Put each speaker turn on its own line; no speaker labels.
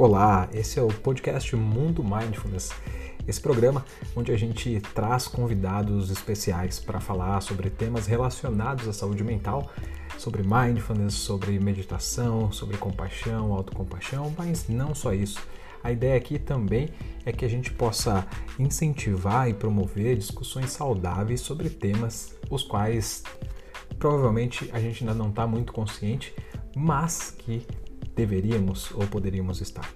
Olá, esse é o podcast Mundo Mindfulness. Esse programa onde a gente traz convidados especiais para falar sobre temas relacionados à saúde mental, sobre mindfulness, sobre meditação, sobre compaixão, autocompaixão, mas não só isso. A ideia aqui também é que a gente possa incentivar e promover discussões saudáveis sobre temas os quais provavelmente a gente ainda não está muito consciente, mas que deveríamos ou poderíamos estar.